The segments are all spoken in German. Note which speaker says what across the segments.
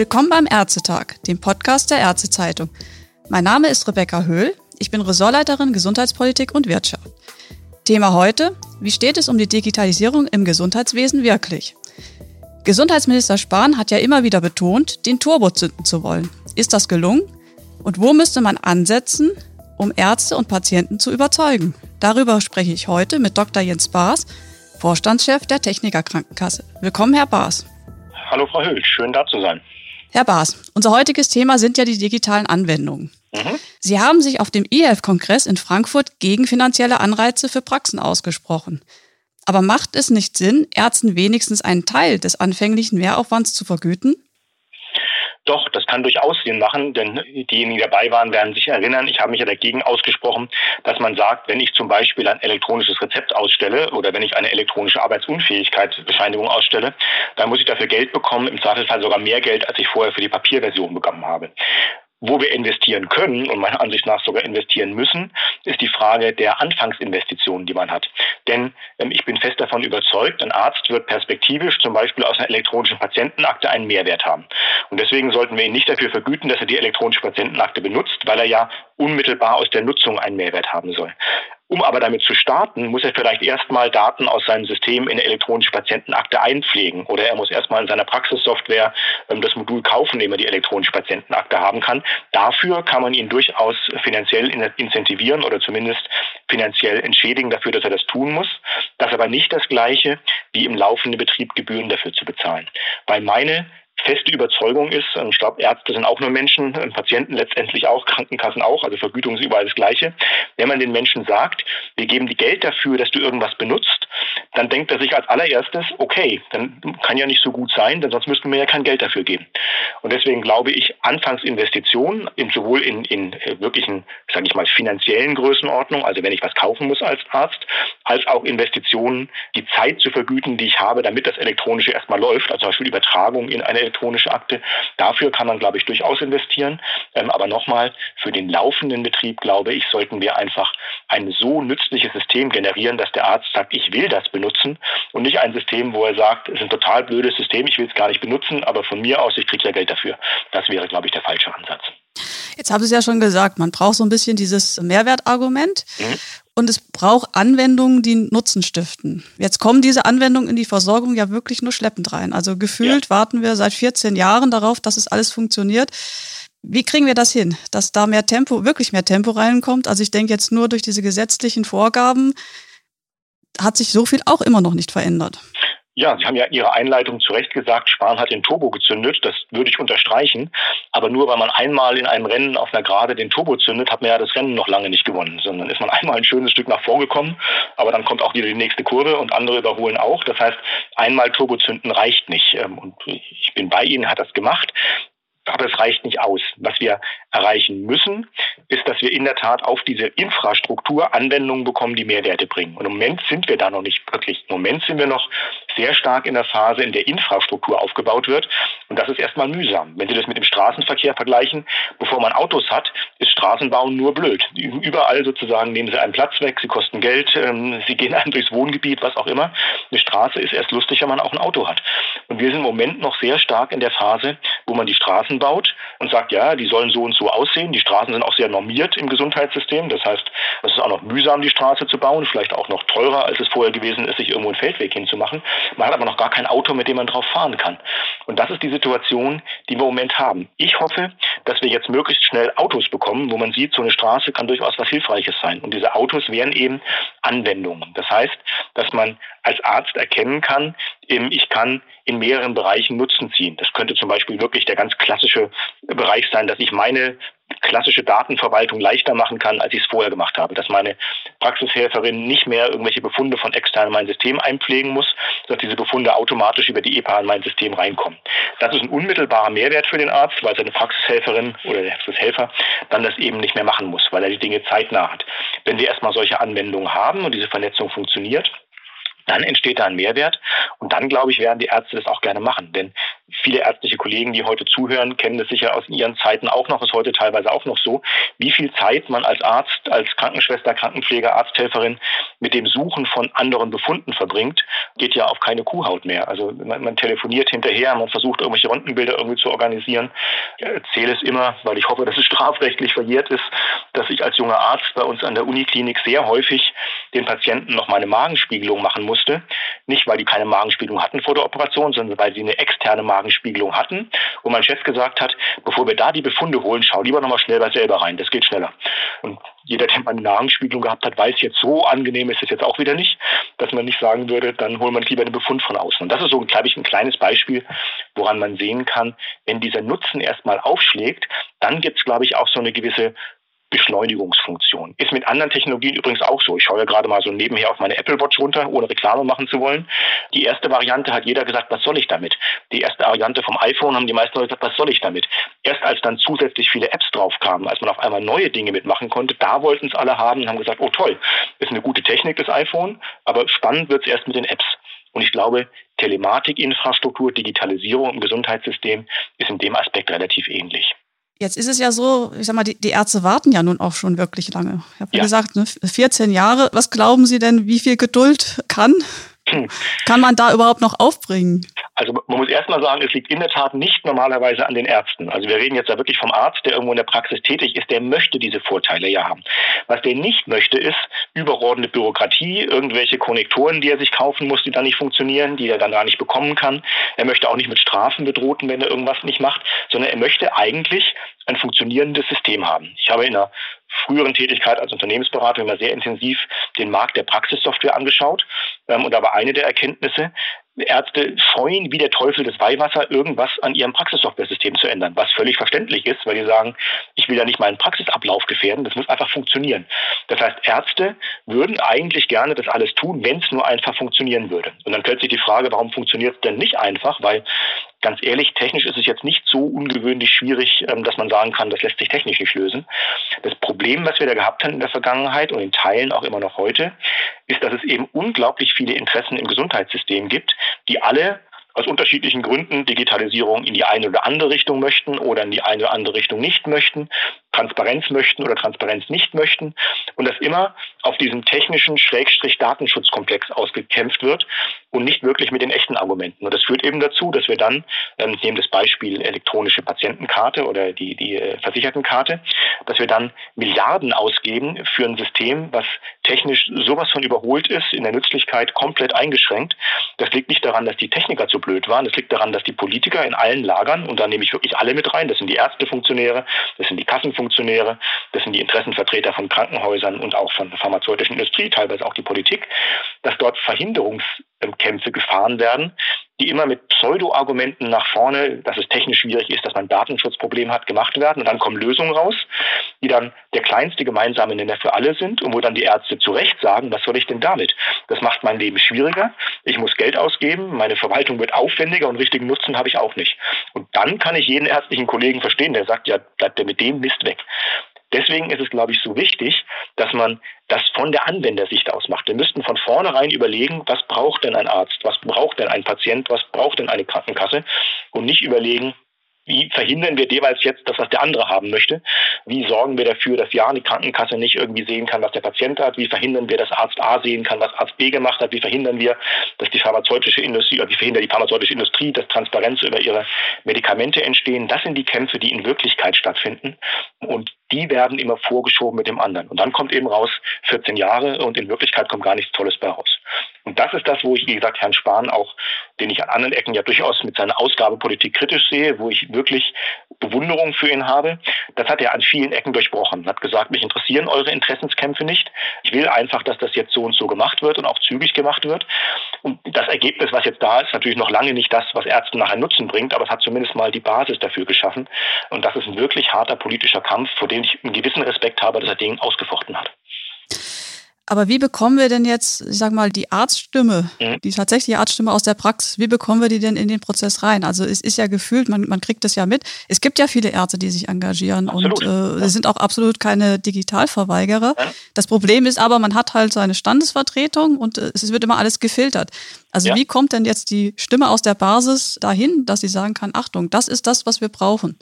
Speaker 1: Willkommen beim Ärztetag, dem Podcast der Ärztezeitung. Mein Name ist Rebecca Höhl. Ich bin Ressortleiterin Gesundheitspolitik und Wirtschaft. Thema heute, wie steht es um die Digitalisierung im Gesundheitswesen wirklich? Gesundheitsminister Spahn hat ja immer wieder betont, den Turbo zünden zu wollen. Ist das gelungen? Und wo müsste man ansetzen, um Ärzte und Patienten zu überzeugen? Darüber spreche ich heute mit Dr. Jens Baas, Vorstandschef der Techniker Krankenkasse. Willkommen, Herr Baas.
Speaker 2: Hallo, Frau Höhl. Schön, da zu sein.
Speaker 1: Herr Baas, unser heutiges Thema sind ja die digitalen Anwendungen. Mhm. Sie haben sich auf dem IHELF-Kongress in Frankfurt gegen finanzielle Anreize für Praxen ausgesprochen. Aber macht es nicht Sinn, Ärzten wenigstens einen Teil des anfänglichen Mehraufwands zu vergüten?
Speaker 2: Doch, das kann durchaus Sinn machen, denn diejenigen, die dabei waren, werden sich erinnern, ich habe mich ja dagegen ausgesprochen, dass man sagt, wenn ich zum Beispiel ein elektronisches Rezept ausstelle oder wenn ich eine elektronische Arbeitsunfähigkeitsbescheinigung ausstelle, dann muss ich dafür Geld bekommen, im Zweifelsfall sogar mehr Geld, als ich vorher für die Papierversion bekommen habe. Wo wir investieren können und meiner Ansicht nach sogar investieren müssen, ist die Frage der Anfangsinvestitionen, die man hat. Denn ähm, ich bin fest davon überzeugt, ein Arzt wird perspektivisch zum Beispiel aus einer elektronischen Patientenakte einen Mehrwert haben. Und deswegen sollten wir ihn nicht dafür vergüten, dass er die elektronische Patientenakte benutzt, weil er ja unmittelbar aus der Nutzung einen Mehrwert haben soll. Um aber damit zu starten, muss er vielleicht erstmal Daten aus seinem System in eine elektronische Patientenakte einpflegen. Oder er muss erstmal in seiner Praxissoftware ähm, das Modul kaufen, indem er die elektronische Patientenakte haben kann. Dafür kann man ihn durchaus finanziell incentivieren oder zumindest finanziell entschädigen dafür, dass er das tun muss. Das aber nicht das Gleiche, wie im laufenden Betrieb Gebühren dafür zu bezahlen. Weil meine feste Überzeugung ist, ich glaube, Ärzte sind auch nur Menschen, Patienten letztendlich auch, Krankenkassen auch, also Vergütung ist überall das Gleiche. Wenn man den Menschen sagt, wir geben dir Geld dafür, dass du irgendwas benutzt, dann denkt er sich als allererstes, okay, dann kann ja nicht so gut sein, denn sonst müssten wir ja kein Geld dafür geben. Und deswegen glaube ich, Anfangsinvestitionen, in, sowohl in, in äh, wirklichen, sage ich mal, finanziellen Größenordnungen, also wenn ich was kaufen muss als Arzt, als auch Investitionen, die Zeit zu vergüten, die ich habe, damit das Elektronische erstmal läuft, also zum Beispiel Übertragung in eine elektronische Akte. Dafür kann man, glaube ich, durchaus investieren. Ähm, aber nochmal, für den laufenden Betrieb, glaube ich, sollten wir einfach ein so nützliches System generieren, dass der Arzt sagt, ich will das benutzen und nicht ein System, wo er sagt, es ist ein total blödes System, ich will es gar nicht benutzen, aber von mir aus, ich kriege ja Geld dafür. Das wäre, glaube ich, der falsche Ansatz.
Speaker 1: Jetzt haben Sie ja schon gesagt, man braucht so ein bisschen dieses Mehrwertargument. Mhm. Und es braucht Anwendungen, die Nutzen stiften. Jetzt kommen diese Anwendungen in die Versorgung ja wirklich nur schleppend rein. Also gefühlt ja. warten wir seit 14 Jahren darauf, dass es alles funktioniert. Wie kriegen wir das hin, dass da mehr Tempo, wirklich mehr Tempo reinkommt? Also ich denke jetzt nur durch diese gesetzlichen Vorgaben hat sich so viel auch immer noch nicht verändert.
Speaker 2: Ja, Sie haben ja Ihre Einleitung zu Recht gesagt, Spahn hat den Turbo gezündet. Das würde ich unterstreichen. Aber nur weil man einmal in einem Rennen auf einer Gerade den Turbo zündet, hat man ja das Rennen noch lange nicht gewonnen, sondern ist man einmal ein schönes Stück nach vorgekommen. Aber dann kommt auch wieder die nächste Kurve und andere überholen auch. Das heißt, einmal Turbo zünden reicht nicht. Ähm, und ich bin bei Ihnen, hat das gemacht. Aber es reicht nicht aus. Was wir erreichen müssen, ist, dass wir in der Tat auf diese Infrastruktur Anwendungen bekommen, die Mehrwerte bringen. Und im Moment sind wir da noch nicht wirklich. Im Moment sind wir noch sehr stark in der Phase, in der Infrastruktur aufgebaut wird. Und das ist erstmal mühsam. Wenn Sie das mit dem Straßenverkehr vergleichen, bevor man Autos hat, ist Straßenbauen nur blöd. Überall sozusagen nehmen Sie einen Platz weg, Sie kosten Geld, ähm, Sie gehen einem durchs Wohngebiet, was auch immer. Eine Straße ist erst lustig, wenn man auch ein Auto hat. Und wir sind im Moment noch sehr stark in der Phase, wo man die Straßen baut und sagt, ja, die sollen so und so aussehen. Die Straßen sind auch sehr normiert im Gesundheitssystem. Das heißt, es ist auch noch mühsam, die Straße zu bauen, vielleicht auch noch teurer, als es vorher gewesen ist, sich irgendwo einen Feldweg hinzumachen. Man hat aber noch gar kein Auto, mit dem man drauf fahren kann. Und das ist die Situation, die wir im Moment haben. Ich hoffe, dass wir jetzt möglichst schnell Autos bekommen, wo man sieht, so eine Straße kann durchaus was Hilfreiches sein. Und diese Autos wären eben Anwendungen. Das heißt, dass man als Arzt erkennen kann, ich kann in mehreren Bereichen Nutzen ziehen. Das könnte zum Beispiel wirklich der ganz klassische Bereich sein, dass ich meine klassische Datenverwaltung leichter machen kann, als ich es vorher gemacht habe. Dass meine Praxishelferin nicht mehr irgendwelche Befunde von extern in mein System einpflegen muss, sondern diese Befunde automatisch über die EPA in mein System reinkommen. Das ist ein unmittelbarer Mehrwert für den Arzt, weil seine Praxishelferin oder der Praxishelfer dann das eben nicht mehr machen muss, weil er die Dinge zeitnah hat. Wenn wir erstmal solche Anwendungen haben und diese Vernetzung funktioniert, dann entsteht da ein Mehrwert. Und dann, glaube ich, werden die Ärzte das auch gerne machen. Denn viele ärztliche Kollegen, die heute zuhören, kennen das sicher aus ihren Zeiten auch noch, ist heute teilweise auch noch so, wie viel Zeit man als Arzt, als Krankenschwester, Krankenpfleger, Arzthelferin mit dem Suchen von anderen Befunden verbringt, geht ja auf keine Kuhhaut mehr. Also man, man telefoniert hinterher, man versucht irgendwelche Röntgenbilder irgendwie zu organisieren. Ich erzähle es immer, weil ich hoffe, dass es strafrechtlich verjährt ist, dass ich als junger Arzt bei uns an der Uniklinik sehr häufig den Patienten noch mal eine Magenspiegelung machen musste. Nicht, weil die keine Magenspiegelung hatten vor der Operation, sondern weil sie eine externe Magenspiegelung hatten. Und mein Chef gesagt hat, bevor wir da die Befunde holen, schau lieber noch mal schnell bei selber rein. Das geht schneller. Und jeder, der mal eine Magenspiegelung gehabt hat, weiß jetzt, so angenehm ist es jetzt auch wieder nicht, dass man nicht sagen würde, dann holen wir lieber einen Befund von außen. Und das ist so, glaube ich, ein kleines Beispiel, woran man sehen kann, wenn dieser Nutzen erstmal aufschlägt, dann gibt es, glaube ich, auch so eine gewisse Beschleunigungsfunktion. Ist mit anderen Technologien übrigens auch so. Ich schaue ja gerade mal so nebenher auf meine Apple Watch runter, ohne Reklame machen zu wollen. Die erste Variante hat jeder gesagt, was soll ich damit? Die erste Variante vom iPhone haben die meisten Leute gesagt, was soll ich damit? Erst als dann zusätzlich viele Apps drauf kamen, als man auf einmal neue Dinge mitmachen konnte, da wollten es alle haben und haben gesagt, oh toll, ist eine gute Technik, das iPhone, aber spannend wird es erst mit den Apps. Und ich glaube, Telematikinfrastruktur, Digitalisierung im Gesundheitssystem ist in dem Aspekt relativ ähnlich.
Speaker 1: Jetzt ist es ja so, ich sag mal, die, die Ärzte warten ja nun auch schon wirklich lange. Ich habe ja. gesagt, ne, 14 Jahre. Was glauben Sie denn, wie viel Geduld kann kann man da überhaupt noch aufbringen?
Speaker 2: Also man muss erstmal sagen, es liegt in der Tat nicht normalerweise an den Ärzten. Also wir reden jetzt da wirklich vom Arzt, der irgendwo in der Praxis tätig ist, der möchte diese Vorteile ja haben. Was der nicht möchte, ist überordnete Bürokratie, irgendwelche Konnektoren, die er sich kaufen muss, die dann nicht funktionieren, die er dann gar nicht bekommen kann. Er möchte auch nicht mit Strafen bedrohten, wenn er irgendwas nicht macht, sondern er möchte eigentlich ein funktionierendes System haben. Ich habe in einer früheren Tätigkeit als Unternehmensberater immer sehr intensiv den Markt der Praxissoftware angeschaut. Ähm, und da war eine der Erkenntnisse, Ärzte scheuen wie der Teufel das Weihwasser, irgendwas an ihrem Praxissoftware-System zu ändern, was völlig verständlich ist, weil die sagen, ich will ja nicht meinen Praxisablauf gefährden, das muss einfach funktionieren. Das heißt, Ärzte würden eigentlich gerne das alles tun, wenn es nur einfach funktionieren würde. Und dann stellt sich die Frage, warum funktioniert es denn nicht einfach? Weil ganz ehrlich, technisch ist es jetzt nicht so ungewöhnlich schwierig, ähm, dass man sagen kann, das lässt sich technisch nicht lösen. Das Problem, was wir da gehabt haben in der Vergangenheit und in Teilen auch immer noch heute, ist, dass es eben unglaublich viele Interessen im Gesundheitssystem gibt, die alle aus unterschiedlichen Gründen Digitalisierung in die eine oder andere Richtung möchten oder in die eine oder andere Richtung nicht möchten, Transparenz möchten oder Transparenz nicht möchten und das immer auf diesem technischen Schrägstrich Datenschutzkomplex ausgekämpft wird und nicht wirklich mit den echten Argumenten. Und das führt eben dazu, dass wir dann, ähm, nehmen das Beispiel elektronische Patientenkarte oder die, die äh, Versichertenkarte, dass wir dann Milliarden ausgeben für ein System, was technisch sowas von überholt ist, in der Nützlichkeit komplett eingeschränkt. Das liegt nicht daran, dass die Techniker zu blöd waren, das liegt daran, dass die Politiker in allen Lagern, und da nehme ich wirklich alle mit rein, das sind die Ärztefunktionäre, das sind die Kassenfunktionäre, das sind die Interessenvertreter von Krankenhäusern und auch von der pharmazeutischen Industrie, teilweise auch die Politik, dass dort Verhinderungskämpfe gefahren werden, die immer mit Pseudo-Argumenten nach vorne, dass es technisch schwierig ist, dass man Datenschutzprobleme hat, gemacht werden. Und dann kommen Lösungen raus, die dann der kleinste gemeinsame Nenner für alle sind und wo dann die Ärzte zu Recht sagen, was soll ich denn damit? Das macht mein Leben schwieriger. Ich muss Geld ausgeben, meine Verwaltung wird aufwendiger und richtigen Nutzen habe ich auch nicht. Und dann kann ich jeden ärztlichen Kollegen verstehen, der sagt, ja, bleibt der mit dem Mist weg. Deswegen ist es, glaube ich, so wichtig, dass man das von der Anwendersicht aus macht. Wir müssten von vornherein überlegen, was braucht denn ein Arzt, was braucht denn ein Patient, was braucht denn eine Krankenkasse? Und nicht überlegen, wie verhindern wir jeweils jetzt das, was der andere haben möchte? Wie sorgen wir dafür, dass ja die Krankenkasse nicht irgendwie sehen kann, was der Patient hat? Wie verhindern wir, dass Arzt A sehen kann, was Arzt B gemacht hat? Wie verhindern wir, dass die pharmazeutische Industrie, oder wie verhindert die pharmazeutische Industrie, dass Transparenz über ihre Medikamente entstehen? Das sind die Kämpfe, die in Wirklichkeit stattfinden. Und die werden immer vorgeschoben mit dem anderen. Und dann kommt eben raus 14 Jahre und in Wirklichkeit kommt gar nichts Tolles bei raus. Und das ist das, wo ich, wie gesagt, Herrn Spahn auch, den ich an anderen Ecken ja durchaus mit seiner Ausgabepolitik kritisch sehe, wo ich wirklich Bewunderung für ihn habe. Das hat er an vielen Ecken durchbrochen. Hat gesagt, mich interessieren eure Interessenskämpfe nicht. Ich will einfach, dass das jetzt so und so gemacht wird und auch zügig gemacht wird. Und das Ergebnis, was jetzt da ist, natürlich noch lange nicht das, was Ärzten nachher Nutzen bringt, aber es hat zumindest mal die Basis dafür geschaffen. Und das ist ein wirklich harter politischer Kampf, vor dem ich einen gewissen Respekt habe, dass er den ausgefochten hat.
Speaker 1: Aber wie bekommen wir denn jetzt, ich sag mal, die Arztstimme, mhm. die tatsächliche Arztstimme aus der Praxis, wie bekommen wir die denn in den Prozess rein? Also es ist ja gefühlt, man, man kriegt es ja mit. Es gibt ja viele Ärzte, die sich engagieren absolut. und äh, ja. sind auch absolut keine Digitalverweigerer. Ja. Das Problem ist aber, man hat halt seine Standesvertretung und äh, es wird immer alles gefiltert. Also ja. wie kommt denn jetzt die Stimme aus der Basis dahin, dass sie sagen kann, Achtung, das ist das, was wir brauchen?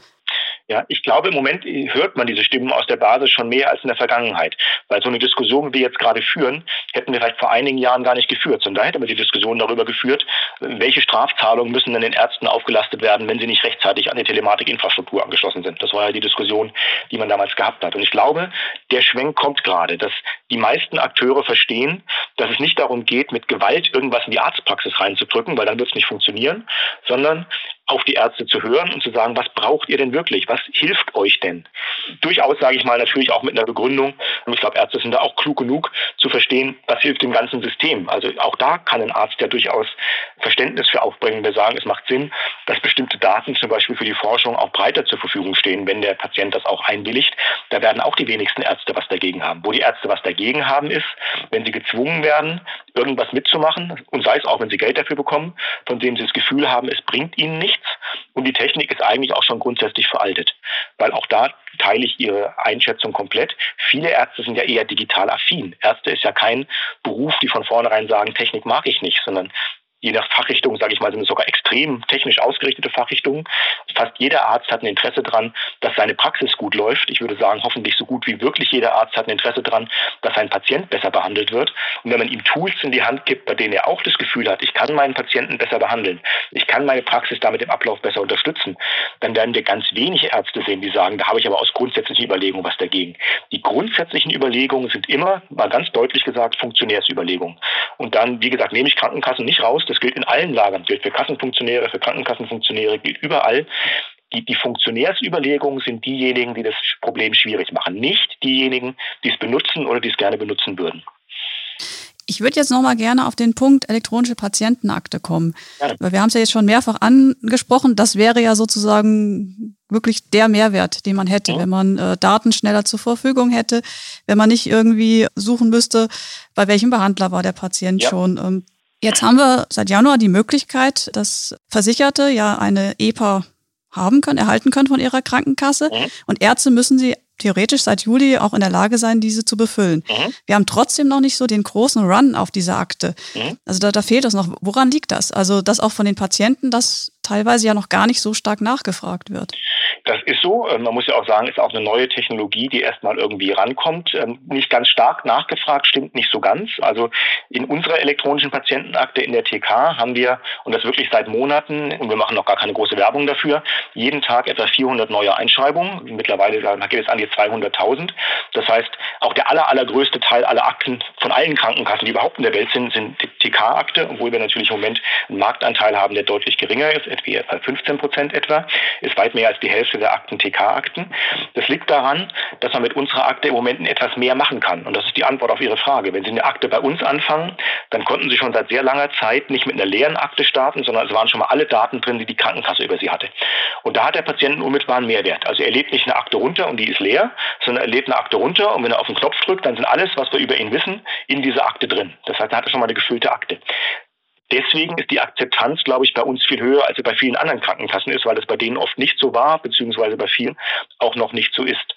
Speaker 2: Ja, ich glaube, im Moment hört man diese Stimmen aus der Basis schon mehr als in der Vergangenheit. Weil so eine Diskussion, wie wir jetzt gerade führen, hätten wir vielleicht vor einigen Jahren gar nicht geführt. Sondern da hätten wir die Diskussion darüber geführt, welche Strafzahlungen müssen denn den Ärzten aufgelastet werden, wenn sie nicht rechtzeitig an die Telematikinfrastruktur angeschlossen sind. Das war ja die Diskussion, die man damals gehabt hat. Und ich glaube, der Schwenk kommt gerade, dass die meisten Akteure verstehen, dass es nicht darum geht, mit Gewalt irgendwas in die Arztpraxis reinzudrücken, weil dann wird es nicht funktionieren, sondern auf die Ärzte zu hören und zu sagen, was braucht ihr denn wirklich? Was hilft euch denn? Durchaus, sage ich mal, natürlich auch mit einer Begründung. Und ich glaube, Ärzte sind da auch klug genug zu verstehen, was hilft dem ganzen System. Also auch da kann ein Arzt ja durchaus Verständnis für aufbringen. Wir sagen, es macht Sinn, dass bestimmte Daten zum Beispiel für die Forschung auch breiter zur Verfügung stehen, wenn der Patient das auch einwilligt. Da werden auch die wenigsten Ärzte was dagegen haben. Wo die Ärzte was dagegen haben, ist, wenn sie gezwungen werden, irgendwas mitzumachen, und sei es auch, wenn sie Geld dafür bekommen, von dem sie das Gefühl haben, es bringt ihnen nichts. Und die Technik ist eigentlich auch schon grundsätzlich veraltet, weil auch da teile ich Ihre Einschätzung komplett. Viele Ärzte sind ja eher digital affin. Ärzte ist ja kein Beruf, die von vornherein sagen, Technik mag ich nicht, sondern je nach Fachrichtung, sage ich mal, sind es sogar extrem technisch ausgerichtete Fachrichtungen. Fast jeder Arzt hat ein Interesse daran, dass seine Praxis gut läuft. Ich würde sagen, hoffentlich so gut wie wirklich jeder Arzt hat ein Interesse daran, dass sein Patient besser behandelt wird. Und wenn man ihm Tools in die Hand gibt, bei denen er auch das Gefühl hat, ich kann meinen Patienten besser behandeln, ich kann meine Praxis damit im Ablauf besser unterstützen, dann werden wir ganz wenige Ärzte sehen, die sagen, da habe ich aber aus grundsätzlichen Überlegungen was dagegen. Die grundsätzlichen Überlegungen sind immer, mal ganz deutlich gesagt, Funktionärsüberlegungen. Und dann, wie gesagt, nehme ich Krankenkassen nicht raus, das gilt in allen Lagern, gilt für Kassenfunktionäre, für Krankenkassenfunktionäre, gilt überall. Die, die Funktionärsüberlegungen sind diejenigen, die das Problem schwierig machen, nicht diejenigen, die es benutzen oder die es gerne benutzen würden.
Speaker 1: Ich würde jetzt nochmal gerne auf den Punkt elektronische Patientenakte kommen. Ja. Weil wir haben es ja jetzt schon mehrfach angesprochen. Das wäre ja sozusagen wirklich der Mehrwert, den man hätte, ja. wenn man äh, Daten schneller zur Verfügung hätte, wenn man nicht irgendwie suchen müsste, bei welchem Behandler war der Patient ja. schon. Ähm, Jetzt haben wir seit Januar die Möglichkeit, dass Versicherte ja eine EPA haben können, erhalten können von ihrer Krankenkasse. Und Ärzte müssen sie theoretisch seit Juli auch in der Lage sein, diese zu befüllen. Mhm. Wir haben trotzdem noch nicht so den großen Run auf diese Akte. Mhm. Also da, da fehlt es noch. Woran liegt das? Also, dass auch von den Patienten das teilweise ja noch gar nicht so stark nachgefragt wird.
Speaker 2: Das ist so. Ähm, man muss ja auch sagen, ist auch eine neue Technologie, die erstmal irgendwie rankommt. Ähm, nicht ganz stark nachgefragt, stimmt nicht so ganz. Also in unserer elektronischen Patientenakte in der TK haben wir, und das wirklich seit Monaten, und wir machen noch gar keine große Werbung dafür, jeden Tag etwa 400 neue Einschreibungen. Mittlerweile geht es an die 200.000. Das heißt, auch der aller, allergrößte Teil aller Akten von allen Krankenkassen, die überhaupt in der Welt sind, sind TK-Akte, obwohl wir natürlich im Moment einen Marktanteil haben, der deutlich geringer ist, etwa 15 Prozent etwa, ist weit mehr als die Hälfte der Akten TK-Akten. Das liegt daran, dass man mit unserer Akte im Moment etwas mehr machen kann. Und das ist die Antwort auf Ihre Frage. Wenn Sie eine Akte bei uns anfangen, dann konnten Sie schon seit sehr langer Zeit nicht mit einer leeren Akte starten, sondern es waren schon mal alle Daten drin, die die Krankenkasse über Sie hatte. Und da hat der Patient einen unmittelbaren Mehrwert. Also er lädt nicht eine Akte runter und die ist leer, sondern er lädt eine Akte runter und wenn er auf den Knopf drückt, dann sind alles, was wir über ihn wissen, in dieser Akte drin. Das heißt, er hat schon mal eine gefüllte Akte. Deswegen ist die Akzeptanz, glaube ich, bei uns viel höher, als sie bei vielen anderen Krankenkassen ist, weil es bei denen oft nicht so war, beziehungsweise bei vielen auch noch nicht so ist.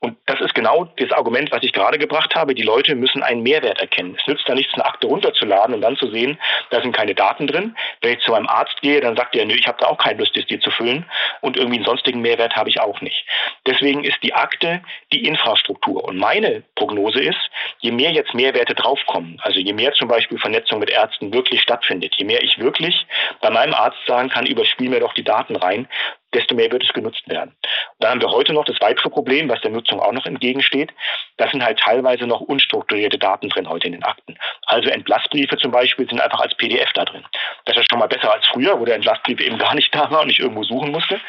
Speaker 2: Und das ist genau das Argument, was ich gerade gebracht habe. Die Leute müssen einen Mehrwert erkennen. Es nützt da nichts, eine Akte runterzuladen und dann zu sehen, da sind keine Daten drin. Wenn ich zu meinem Arzt gehe, dann sagt er, nö, ich habe da auch keine Lust, das dir zu füllen und irgendwie einen sonstigen Mehrwert habe ich auch nicht. Deswegen ist die Akte die Infrastruktur. Und meine Prognose ist, je mehr jetzt Mehrwerte draufkommen, also je mehr zum Beispiel Vernetzung mit Ärzten wirklich stattfindet, je mehr ich wirklich bei meinem Arzt sagen kann, überspiel mir doch die Daten rein, desto mehr wird es genutzt werden. Und dann haben wir heute noch das weitere Problem, was der Nutzung auch noch entgegensteht. Da sind halt teilweise noch unstrukturierte Daten drin heute in den Akten. Also Entlassbriefe zum Beispiel sind einfach als PDF da drin. Das ist schon mal besser als früher, wo der Entlassbrief eben gar nicht da war und ich irgendwo suchen musste.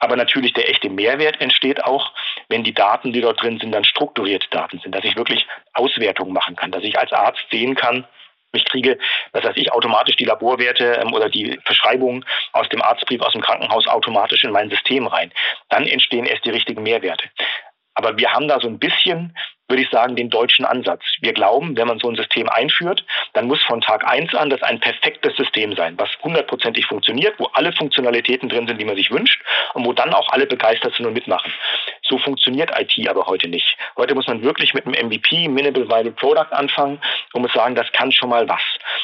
Speaker 2: Aber natürlich der echte Mehrwert entsteht auch, wenn die Daten, die dort drin sind, dann strukturierte Daten sind, dass ich wirklich Auswertungen machen kann, dass ich als Arzt sehen kann, ich kriege, was weiß ich, automatisch die Laborwerte ähm, oder die Verschreibungen aus dem Arztbrief aus dem Krankenhaus automatisch in mein System rein. Dann entstehen erst die richtigen Mehrwerte. Aber wir haben da so ein bisschen würde ich sagen, den deutschen Ansatz. Wir glauben, wenn man so ein System einführt, dann muss von Tag eins an das ein perfektes System sein, was hundertprozentig funktioniert, wo alle Funktionalitäten drin sind, die man sich wünscht und wo dann auch alle begeistert sind und mitmachen. So funktioniert IT aber heute nicht. Heute muss man wirklich mit einem MVP, Minimal Viable Product, anfangen und muss sagen, das kann schon mal was.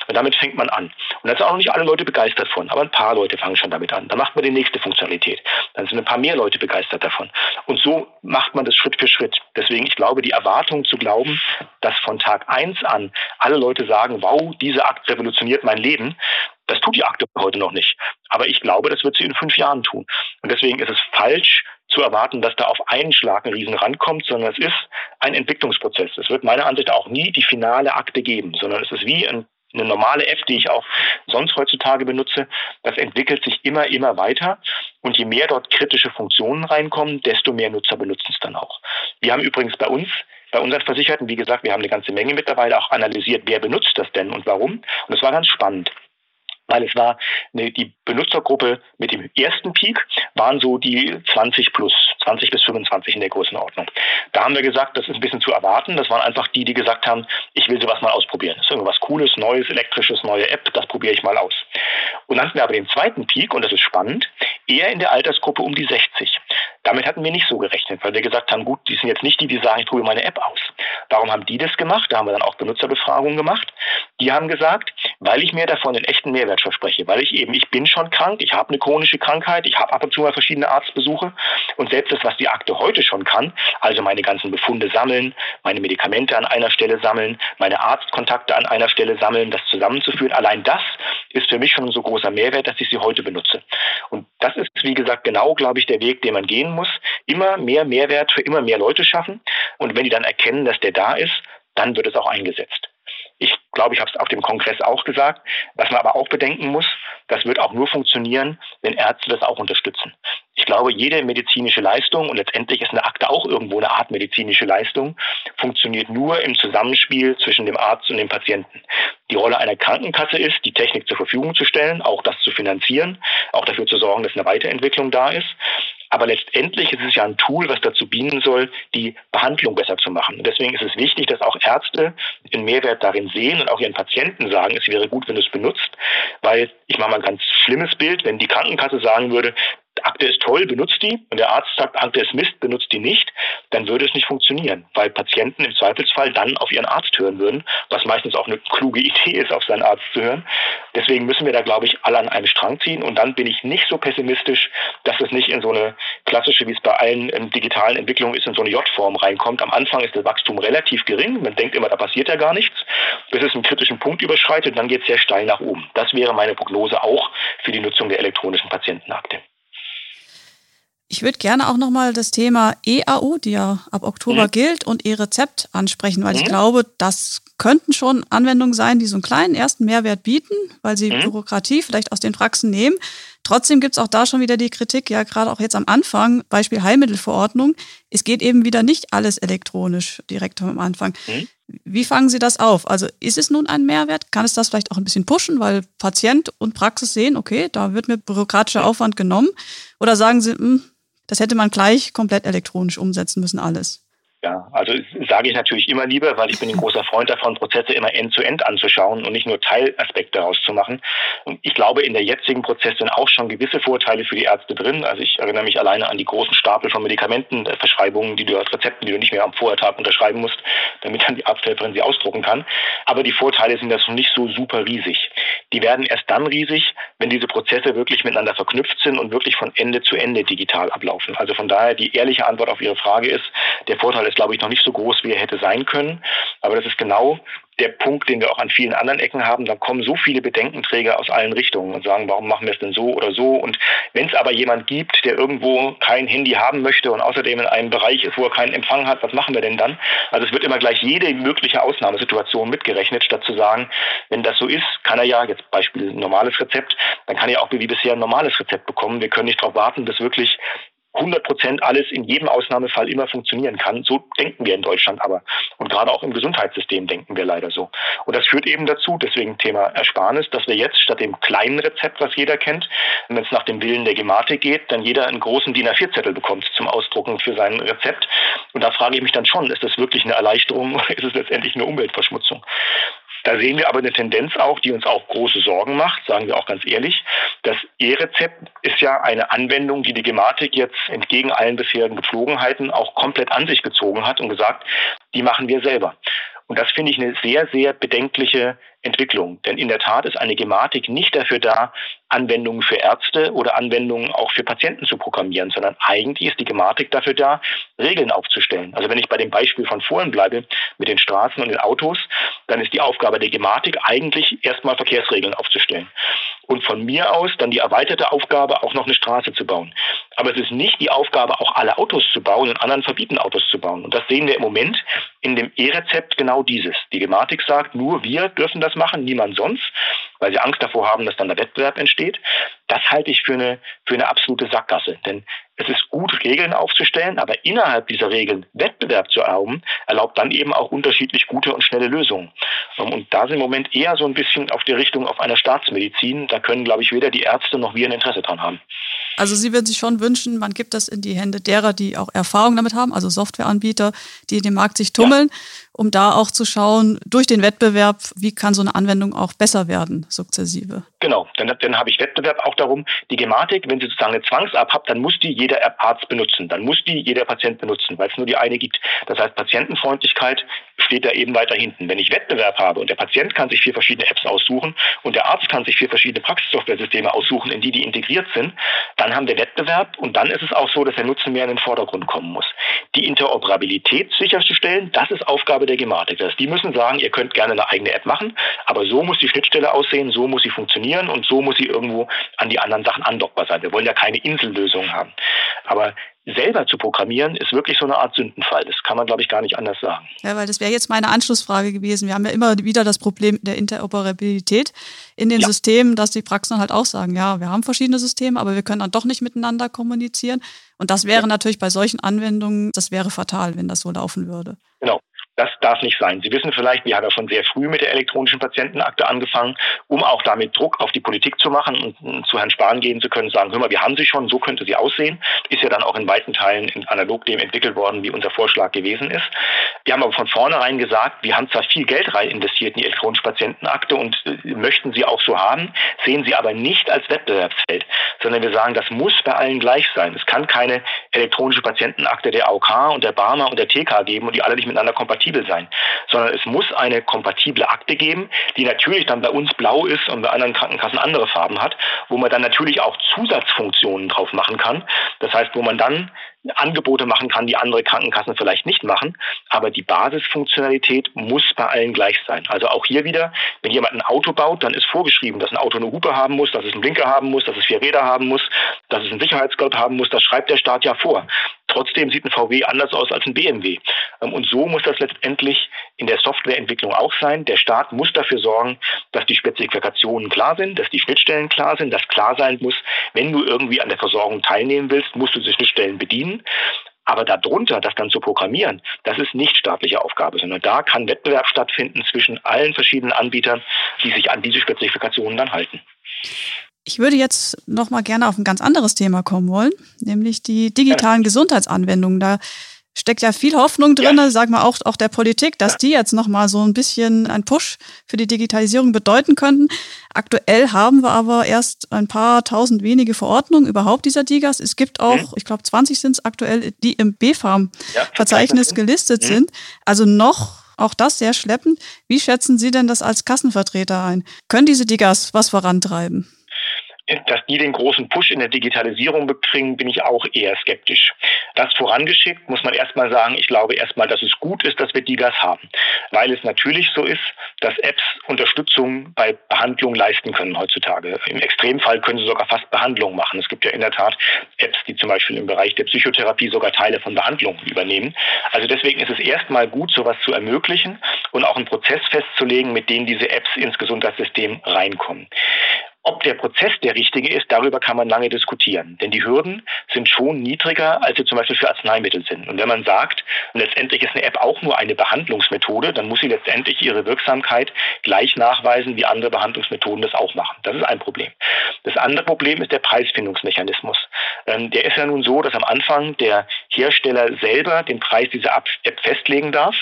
Speaker 2: Und damit fängt man an. Und da sind auch noch nicht alle Leute begeistert von, aber ein paar Leute fangen schon damit an. Dann macht man die nächste Funktionalität. Dann sind ein paar mehr Leute begeistert davon. Und so macht man das Schritt für Schritt. Deswegen, ich glaube, die Erwartung zu glauben, dass von Tag eins an alle Leute sagen, wow, diese Akt revolutioniert mein Leben, das tut die Akte heute noch nicht. Aber ich glaube, das wird sie in fünf Jahren tun. Und deswegen ist es falsch zu erwarten, dass da auf einen Schlag ein Riesen rankommt, sondern es ist ein Entwicklungsprozess. Es wird meiner Ansicht auch nie die finale Akte geben, sondern es ist wie ein eine normale App, die ich auch sonst heutzutage benutze, das entwickelt sich immer, immer weiter. Und je mehr dort kritische Funktionen reinkommen, desto mehr Nutzer benutzen es dann auch. Wir haben übrigens bei uns bei unseren Versicherten, wie gesagt, wir haben eine ganze Menge mittlerweile auch analysiert, wer benutzt das denn und warum. Und es war ganz spannend weil es war eine, die Benutzergruppe mit dem ersten Peak waren so die 20 plus, 20 bis 25 in der Größenordnung. Da haben wir gesagt, das ist ein bisschen zu erwarten. Das waren einfach die, die gesagt haben, ich will sowas mal ausprobieren. Das ist irgendwas Cooles, Neues, Elektrisches, neue App, das probiere ich mal aus. Und dann hatten wir aber den zweiten Peak, und das ist spannend, eher in der Altersgruppe um die 60. Damit hatten wir nicht so gerechnet, weil wir gesagt haben, gut, die sind jetzt nicht die, die sagen, ich probiere meine App aus. Warum haben die das gemacht? Da haben wir dann auch Benutzerbefragungen gemacht. Die haben gesagt, weil ich mir davon den echten Mehrwert verspreche, weil ich eben, ich bin schon krank, ich habe eine chronische Krankheit, ich habe ab und zu mal verschiedene Arztbesuche und selbst das, was die Akte heute schon kann, also meine ganzen Befunde sammeln, meine Medikamente an einer Stelle sammeln, meine Arztkontakte an einer Stelle sammeln, das zusammenzuführen, allein das ist für mich schon ein so großer Mehrwert, dass ich sie heute benutze. Und das ist, wie gesagt, genau, glaube ich, der Weg, den man gehen muss. Immer mehr Mehrwert für immer mehr Leute schaffen. Und wenn die dann erkennen, dass der da ist, dann wird es auch eingesetzt. Ich glaube, ich habe es auf dem Kongress auch gesagt. Was man aber auch bedenken muss, das wird auch nur funktionieren, wenn Ärzte das auch unterstützen. Ich glaube, jede medizinische Leistung, und letztendlich ist eine Akte auch irgendwo eine Art medizinische Leistung, funktioniert nur im Zusammenspiel zwischen dem Arzt und dem Patienten. Die Rolle einer Krankenkasse ist, die Technik zur Verfügung zu stellen, auch das zu finanzieren, auch dafür zu sorgen, dass eine Weiterentwicklung da ist. Aber letztendlich ist es ja ein Tool, was dazu dienen soll, die Behandlung besser zu machen. Und deswegen ist es wichtig, dass auch Ärzte einen Mehrwert darin sehen und auch ihren Patienten sagen, es wäre gut, wenn du es benutzt. Weil ich mache mal ein ganz schlimmes Bild, wenn die Krankenkasse sagen würde, Akte ist toll, benutzt die. Und der Arzt sagt, Akte ist Mist, benutzt die nicht. Dann würde es nicht funktionieren, weil Patienten im Zweifelsfall dann auf ihren Arzt hören würden, was meistens auch eine kluge Idee ist, auf seinen Arzt zu hören. Deswegen müssen wir da, glaube ich, alle an einem Strang ziehen. Und dann bin ich nicht so pessimistisch, dass es nicht in so eine klassische, wie es bei allen ähm, digitalen Entwicklungen ist, in so eine J-Form reinkommt. Am Anfang ist das Wachstum relativ gering. Man denkt immer, da passiert ja gar nichts. Bis es einen kritischen Punkt überschreitet, dann geht es sehr steil nach oben. Das wäre meine Prognose auch für die Nutzung der elektronischen Patientenakte.
Speaker 1: Ich würde gerne auch nochmal das Thema EAU, die ja ab Oktober mhm. gilt, und E-Rezept ansprechen, weil mhm. ich glaube, das könnten schon Anwendungen sein, die so einen kleinen ersten Mehrwert bieten, weil sie mhm. Bürokratie vielleicht aus den Praxen nehmen. Trotzdem gibt es auch da schon wieder die Kritik, ja gerade auch jetzt am Anfang, Beispiel Heilmittelverordnung, es geht eben wieder nicht alles elektronisch direkt am Anfang. Mhm. Wie fangen Sie das auf? Also ist es nun ein Mehrwert? Kann es das vielleicht auch ein bisschen pushen, weil Patient und Praxis sehen, okay, da wird mir bürokratischer Aufwand genommen? Oder sagen Sie, mh, hm, das hätte man gleich komplett elektronisch umsetzen müssen, alles.
Speaker 2: Ja, also sage ich natürlich immer lieber, weil ich bin ein großer Freund davon, Prozesse immer end-zu-end -end anzuschauen und nicht nur Teilaspekte daraus zu machen. Und ich glaube, in der jetzigen Prozess sind auch schon gewisse Vorteile für die Ärzte drin. Also ich erinnere mich alleine an die großen Stapel von Medikamenten, äh, die du als Rezepten, die du nicht mehr am Vortag unterschreiben musst, damit dann die Arzthelferin sie ausdrucken kann. Aber die Vorteile sind das nicht so super riesig. Die werden erst dann riesig, wenn diese Prozesse wirklich miteinander verknüpft sind und wirklich von Ende zu Ende digital ablaufen. Also von daher die ehrliche Antwort auf Ihre Frage ist, der Vorteil ist, glaube ich, noch nicht so groß, wie er hätte sein können. Aber das ist genau der Punkt, den wir auch an vielen anderen Ecken haben. Da kommen so viele Bedenkenträger aus allen Richtungen und sagen, warum machen wir es denn so oder so? Und wenn es aber jemand gibt, der irgendwo kein Handy haben möchte und außerdem in einem Bereich ist, wo er keinen Empfang hat, was machen wir denn dann? Also es wird immer gleich jede mögliche Ausnahmesituation mitgerechnet, statt zu sagen, wenn das so ist, kann er ja, jetzt Beispiel normales Rezept, dann kann er auch wie bisher ein normales Rezept bekommen. Wir können nicht darauf warten, bis wirklich 100 Prozent alles in jedem Ausnahmefall immer funktionieren kann. So denken wir in Deutschland aber. Und gerade auch im Gesundheitssystem denken wir leider so. Und das führt eben dazu, deswegen Thema Ersparnis, dass wir jetzt statt dem kleinen Rezept, was jeder kennt, wenn es nach dem Willen der Gematik geht, dann jeder einen großen DIN A4-Zettel bekommt zum Ausdrucken für sein Rezept. Und da frage ich mich dann schon, ist das wirklich eine Erleichterung oder ist es letztendlich eine Umweltverschmutzung? Da sehen wir aber eine Tendenz auch, die uns auch große Sorgen macht, sagen wir auch ganz ehrlich. Das E-Rezept ist ja eine Anwendung, die die Gematik jetzt entgegen allen bisherigen Gepflogenheiten auch komplett an sich gezogen hat und gesagt, die machen wir selber. Und das finde ich eine sehr, sehr bedenkliche Entwicklung. Denn in der Tat ist eine Gematik nicht dafür da, Anwendungen für Ärzte oder Anwendungen auch für Patienten zu programmieren, sondern eigentlich ist die Gematik dafür da, Regeln aufzustellen. Also wenn ich bei dem Beispiel von vorhin bleibe mit den Straßen und den Autos, dann ist die Aufgabe der Gematik eigentlich erstmal Verkehrsregeln aufzustellen. Und von mir aus dann die erweiterte Aufgabe, auch noch eine Straße zu bauen. Aber es ist nicht die Aufgabe, auch alle Autos zu bauen und anderen verbieten, Autos zu bauen. Und das sehen wir im Moment in dem E-Rezept genau dieses. Die Gematik sagt, nur wir dürfen das machen, niemand sonst weil sie Angst davor haben, dass dann der Wettbewerb entsteht. Das halte ich für eine, für eine absolute Sackgasse. Denn es ist gut, Regeln aufzustellen, aber innerhalb dieser Regeln Wettbewerb zu erlauben, erlaubt dann eben auch unterschiedlich gute und schnelle Lösungen. Und da sind im Moment eher so ein bisschen auf die Richtung auf einer Staatsmedizin. Da können, glaube ich, weder die Ärzte noch wir ein Interesse dran haben.
Speaker 1: Also Sie würden sich schon wünschen, man gibt das in die Hände derer, die auch Erfahrung damit haben, also Softwareanbieter, die in dem Markt sich tummeln, ja. um da auch zu schauen, durch den Wettbewerb, wie kann so eine Anwendung auch besser werden, sukzessive.
Speaker 2: Genau, dann, dann habe ich Wettbewerb auch darum, die Gematik, wenn Sie sozusagen eine Zwangsapp habt, dann muss die jeder Arzt benutzen, dann muss die jeder Patient benutzen, weil es nur die eine gibt. Das heißt, Patientenfreundlichkeit steht da eben weiter hinten. Wenn ich Wettbewerb habe und der Patient kann sich vier verschiedene Apps aussuchen und der Arzt kann sich vier verschiedene Praxissoftware-Systeme aussuchen, in die die integriert sind, dann haben wir Wettbewerb und dann ist es auch so, dass der Nutzen mehr in den Vordergrund kommen muss. Die Interoperabilität sicherzustellen, das ist Aufgabe der Gematik. Das heißt, die müssen sagen, ihr könnt gerne eine eigene App machen, aber so muss die Schnittstelle aussehen, so muss sie funktionieren und so muss sie irgendwo an die anderen Sachen andockbar sein. Wir wollen ja keine Insellösung haben. Aber selber zu programmieren, ist wirklich so eine Art Sündenfall. Das kann man, glaube ich, gar nicht anders sagen.
Speaker 1: Ja, weil das wäre jetzt meine Anschlussfrage gewesen. Wir haben ja immer wieder das Problem der Interoperabilität in den ja. Systemen, dass die Praxen halt auch sagen, ja, wir haben verschiedene Systeme, aber wir können dann doch nicht miteinander kommunizieren. Und das wäre ja. natürlich bei solchen Anwendungen, das wäre fatal, wenn das so laufen würde.
Speaker 2: Genau. Das darf nicht sein. Sie wissen vielleicht, wir haben ja schon sehr früh mit der elektronischen Patientenakte angefangen, um auch damit Druck auf die Politik zu machen und zu Herrn Spahn gehen zu können, sagen, hör mal, wir haben sie schon, so könnte sie aussehen. Ist ja dann auch in weiten Teilen analog dem entwickelt worden, wie unser Vorschlag gewesen ist. Wir haben aber von vornherein gesagt, wir haben zwar viel Geld rein investiert in die elektronische Patientenakte und äh, möchten sie auch so haben, sehen sie aber nicht als Wettbewerbsfeld, sondern wir sagen, das muss bei allen gleich sein. Es kann keine elektronische Patientenakte der AOK und der Barmer und der TK geben und die alle nicht miteinander kompatibel kompatibel sein, sondern es muss eine kompatible Akte geben, die natürlich dann bei uns blau ist und bei anderen Krankenkassen andere Farben hat, wo man dann natürlich auch Zusatzfunktionen drauf machen kann. Das heißt, wo man dann Angebote machen kann, die andere Krankenkassen vielleicht nicht machen. Aber die Basisfunktionalität muss bei allen gleich sein. Also auch hier wieder, wenn jemand ein Auto baut, dann ist vorgeschrieben, dass ein Auto eine Hupe haben muss, dass es einen Blinker haben muss, dass es vier Räder haben muss, dass es einen Sicherheitsgurt haben muss. Das schreibt der Staat ja vor. Trotzdem sieht ein VW anders aus als ein BMW. Ähm, und so muss das letztendlich in der Softwareentwicklung auch sein. Der Staat muss dafür sorgen, dass die Spezifikationen klar sind, dass die Schnittstellen klar sind, dass klar sein muss, wenn du irgendwie an der Versorgung teilnehmen willst, musst du diese Schnittstellen bedienen. Aber darunter, das dann zu programmieren, das ist nicht staatliche Aufgabe, sondern da kann Wettbewerb stattfinden zwischen allen verschiedenen Anbietern, die sich an diese Spezifikationen dann halten.
Speaker 1: Ich würde jetzt noch mal gerne auf ein ganz anderes Thema kommen wollen, nämlich die digitalen ja. Gesundheitsanwendungen. Da steckt ja viel Hoffnung drin, ja. sagen wir auch, auch der Politik, dass ja. die jetzt noch mal so ein bisschen einen Push für die Digitalisierung bedeuten könnten. Aktuell haben wir aber erst ein paar tausend wenige Verordnungen überhaupt dieser Digas. Es gibt auch, mhm. ich glaube 20 sind es aktuell, die im BfArM-Verzeichnis gelistet mhm. sind. Also noch auch das sehr schleppend. Wie schätzen Sie denn das als Kassenvertreter ein? Können diese Digas was vorantreiben?
Speaker 2: Dass die den großen Push in der Digitalisierung bekriegen, bin ich auch eher skeptisch. Das vorangeschickt muss man erstmal sagen, ich glaube erstmal, dass es gut ist, dass wir DIGAS haben, weil es natürlich so ist, dass Apps Unterstützung bei Behandlung leisten können heutzutage. Im Extremfall können sie sogar fast Behandlungen machen. Es gibt ja in der Tat Apps, die zum Beispiel im Bereich der Psychotherapie sogar Teile von Behandlungen übernehmen. Also deswegen ist es erstmal gut, sowas zu ermöglichen und auch einen Prozess festzulegen, mit dem diese Apps ins Gesundheitssystem reinkommen. Ob der Prozess der richtige ist, darüber kann man lange diskutieren. Denn die Hürden sind schon niedriger, als sie zum Beispiel für Arzneimittel sind. Und wenn man sagt, letztendlich ist eine App auch nur eine Behandlungsmethode, dann muss sie letztendlich ihre Wirksamkeit gleich nachweisen, wie andere Behandlungsmethoden das auch machen. Das ist ein Problem. Das andere Problem ist der Preisfindungsmechanismus. Ähm, der ist ja nun so, dass am Anfang der Hersteller selber den Preis dieser App festlegen darf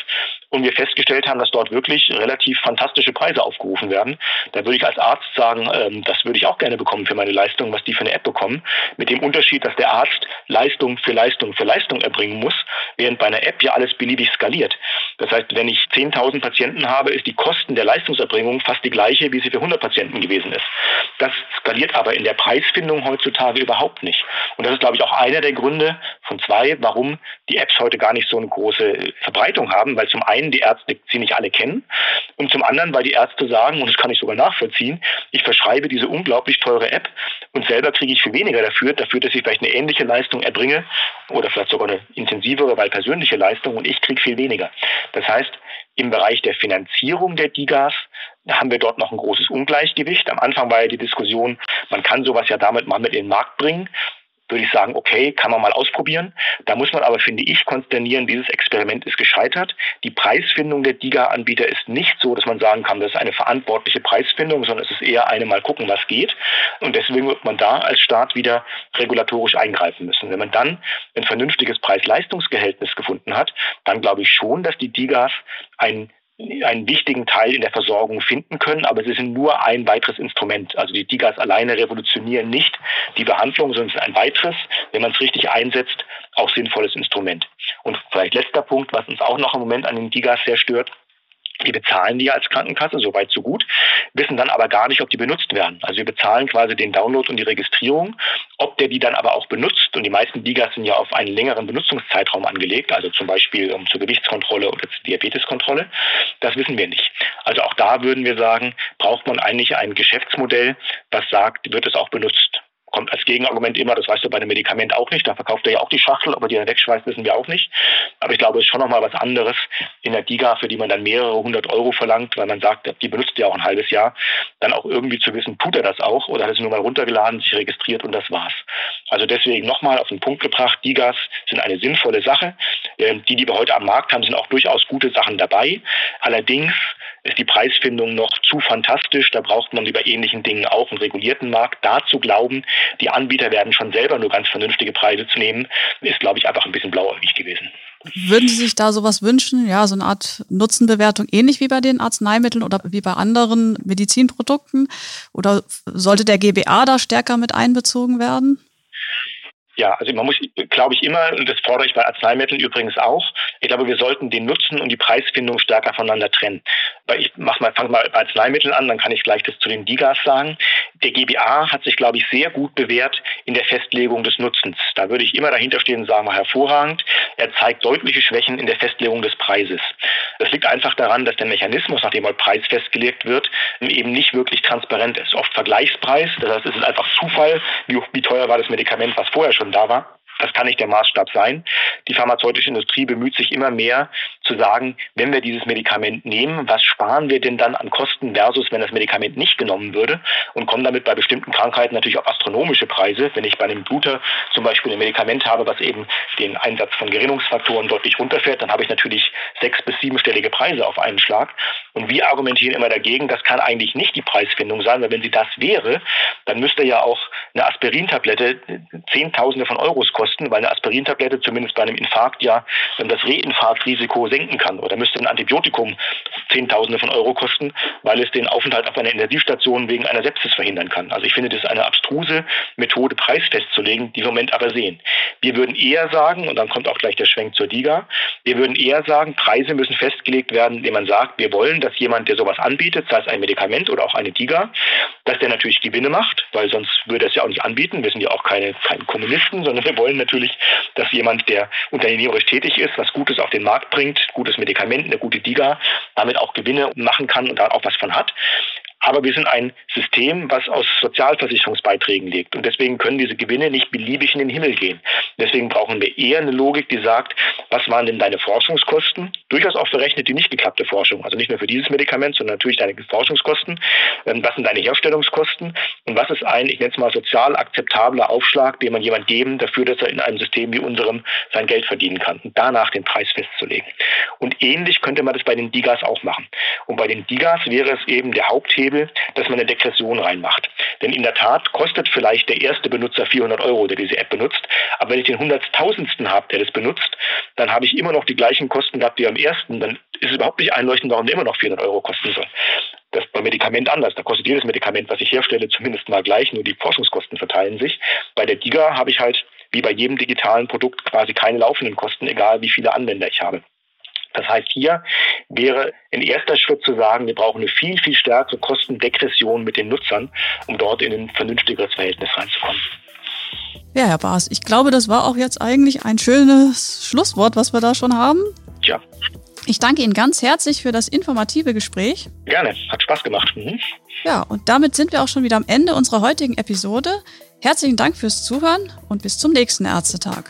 Speaker 2: und wir festgestellt haben, dass dort wirklich relativ fantastische Preise aufgerufen werden. Da würde ich als Arzt sagen, ähm, das würde ich auch gerne bekommen für meine Leistung, was die für eine App bekommen. Mit dem Unterschied, dass der Arzt Leistung für Leistung für Leistung erbringen muss, während bei einer App ja alles beliebig skaliert. Das heißt, wenn ich 10.000 Patienten habe, ist die Kosten der Leistungserbringung fast die gleiche, wie sie für 100 Patienten gewesen ist. Das skaliert aber in der Preisfindung heutzutage überhaupt nicht. Und das ist, glaube ich, auch einer der Gründe von zwei, warum die Apps heute gar nicht so eine große Verbreitung haben, weil zum einen die Ärzte sie nicht alle kennen und zum anderen, weil die Ärzte sagen, und das kann ich sogar nachvollziehen, ich verschreibe diese unglaublich teure App und selber kriege ich viel weniger dafür, dafür, dass ich vielleicht eine ähnliche Leistung erbringe oder vielleicht sogar eine intensivere, weil persönliche Leistung und ich kriege viel weniger. Das heißt, im Bereich der Finanzierung der DIGAs haben wir dort noch ein großes Ungleichgewicht. Am Anfang war ja die Diskussion, man kann sowas ja damit mal mit in den Markt bringen würde ich sagen, okay, kann man mal ausprobieren. Da muss man aber, finde ich, konsternieren, dieses Experiment ist gescheitert. Die Preisfindung der DIGA-Anbieter ist nicht so, dass man sagen kann, das ist eine verantwortliche Preisfindung, sondern es ist eher eine mal gucken, was geht. Und deswegen wird man da als Staat wieder regulatorisch eingreifen müssen. Wenn man dann ein vernünftiges Preis-Leistungs-Gehältnis gefunden hat, dann glaube ich schon, dass die DIGAs ein einen wichtigen Teil in der Versorgung finden können, aber sie sind nur ein weiteres Instrument. Also die DIGAs alleine revolutionieren nicht die Behandlung, sondern ist ein weiteres, wenn man es richtig einsetzt, auch sinnvolles Instrument. Und vielleicht letzter Punkt, was uns auch noch im Moment an den DIGAs sehr stört, die bezahlen die als Krankenkasse, soweit so gut, wissen dann aber gar nicht, ob die benutzt werden. Also wir bezahlen quasi den Download und die Registrierung, ob der die dann aber auch benutzt. Und die meisten Digas sind ja auf einen längeren Benutzungszeitraum angelegt, also zum Beispiel um, zur Gewichtskontrolle oder zur Diabeteskontrolle. Das wissen wir nicht. Also auch da würden wir sagen, braucht man eigentlich ein Geschäftsmodell, was sagt, wird es auch benutzt kommt als Gegenargument immer, das weißt du bei einem Medikament auch nicht, da verkauft er ja auch die Schachtel, ob er die dann wegschmeißt, wissen wir auch nicht. Aber ich glaube, es ist schon nochmal was anderes in der DIGA, für die man dann mehrere hundert Euro verlangt, weil man sagt, die benutzt ja auch ein halbes Jahr, dann auch irgendwie zu wissen, tut er das auch oder hat es nur mal runtergeladen, sich registriert und das war's. Also deswegen nochmal auf den Punkt gebracht, DIGAs sind eine sinnvolle Sache. Ähm, die, die wir heute am Markt haben, sind auch durchaus gute Sachen dabei. Allerdings ist die Preisfindung noch zu fantastisch. Da braucht man über ähnlichen Dingen auch einen regulierten Markt. Da zu glauben, die Anbieter werden schon selber nur ganz vernünftige Preise zu nehmen, ist, glaube ich, einfach ein bisschen blauäugig gewesen.
Speaker 1: Würden Sie sich da sowas wünschen? Ja, so eine Art Nutzenbewertung, ähnlich wie bei den Arzneimitteln oder wie bei anderen Medizinprodukten? Oder sollte der GBA da stärker mit einbezogen werden?
Speaker 2: Ja, also man muss, glaube ich, immer, und das fordere ich bei Arzneimitteln übrigens auch, ich glaube, wir sollten den Nutzen und die Preisfindung stärker voneinander trennen. Weil ich mach mal, fange mal bei Arzneimitteln an, dann kann ich gleich das zu den Digas sagen. Der GBA hat sich, glaube ich, sehr gut bewährt in der Festlegung des Nutzens. Da würde ich immer dahinter stehen und sagen, hervorragend. Er zeigt deutliche Schwächen in der Festlegung des Preises. Das liegt einfach daran, dass der Mechanismus, nachdem mal Preis festgelegt wird, eben nicht wirklich transparent ist. Oft Vergleichspreis, das heißt, es ist einfach Zufall, wie, wie teuer war das Medikament, was vorher schon da war. Das kann nicht der Maßstab sein. Die pharmazeutische Industrie bemüht sich immer mehr zu sagen, wenn wir dieses Medikament nehmen, was sparen wir denn dann an Kosten versus wenn das Medikament nicht genommen würde und kommen damit bei bestimmten Krankheiten natürlich auf astronomische Preise. Wenn ich bei einem Bluter zum Beispiel ein Medikament habe, was eben den Einsatz von Gerinnungsfaktoren deutlich runterfährt, dann habe ich natürlich sechs- bis siebenstellige Preise auf einen Schlag. Und wir argumentieren immer dagegen, das kann eigentlich nicht die Preisfindung sein, weil wenn sie das wäre, dann müsste ja auch eine Aspirintablette Zehntausende von Euros kosten kosten, weil eine Aspirintablette zumindest bei einem Infarkt ja das Reinfarktrisiko senken kann. Oder müsste ein Antibiotikum Zehntausende von Euro kosten, weil es den Aufenthalt auf einer Intensivstation wegen einer Sepsis verhindern kann. Also ich finde das eine abstruse Methode, Preis festzulegen, die wir im Moment aber sehen. Wir würden eher sagen, und dann kommt auch gleich der Schwenk zur DIGA, wir würden eher sagen, Preise müssen festgelegt werden, indem man sagt, wir wollen, dass jemand, der sowas anbietet, sei es ein Medikament oder auch eine DIGA, dass der natürlich Gewinne macht, weil sonst würde er es ja auch nicht anbieten. Wir sind ja auch keine, keine Kommunisten, sondern wir wollen natürlich, dass jemand, der unternehmerisch tätig ist, was Gutes auf den Markt bringt, gutes Medikament, eine gute Diga, damit auch Gewinne machen kann und da auch was von hat. Aber wir sind ein System, was aus Sozialversicherungsbeiträgen lebt. Und deswegen können diese Gewinne nicht beliebig in den Himmel gehen. Deswegen brauchen wir eher eine Logik, die sagt, was waren denn deine Forschungskosten? Durchaus auch verrechnet die nicht geklappte Forschung. Also nicht nur für dieses Medikament, sondern natürlich deine Forschungskosten. Ähm, was sind deine Herstellungskosten? Und was ist ein, ich nenne es mal, sozial akzeptabler Aufschlag, den man jemand geben dafür, dass er in einem System wie unserem sein Geld verdienen kann? Und danach den Preis festzulegen. Und ähnlich könnte man das bei den Digas auch machen. Und bei den Digas wäre es eben der Haupthebel, dass man eine Degression reinmacht. Denn in der Tat kostet vielleicht der erste Benutzer 400 Euro, der diese App benutzt. Aber wenn ich den hunderttausendsten habe, der das benutzt, dann habe ich immer noch die gleichen Kosten gehabt wie am ersten. Dann ist es überhaupt nicht einleuchtend, warum der immer noch 400 Euro kosten soll. Das ist beim Medikament anders. Da kostet jedes Medikament, was ich herstelle, zumindest mal gleich, nur die Forschungskosten verteilen sich. Bei der Giga habe ich halt wie bei jedem digitalen Produkt quasi keine laufenden Kosten, egal wie viele Anwender ich habe. Das heißt, hier wäre in erster Schritt zu sagen, wir brauchen eine viel, viel stärkere Kostendegression mit den Nutzern, um dort in ein vernünftigeres Verhältnis reinzukommen.
Speaker 1: Ja, Herr Baas, ich glaube, das war auch jetzt eigentlich ein schönes Schlusswort, was wir da schon haben.
Speaker 2: Ja.
Speaker 1: Ich danke Ihnen ganz herzlich für das informative Gespräch.
Speaker 2: Gerne, hat Spaß gemacht. Mhm.
Speaker 1: Ja, und damit sind wir auch schon wieder am Ende unserer heutigen Episode. Herzlichen Dank fürs Zuhören und bis zum nächsten Ärztetag.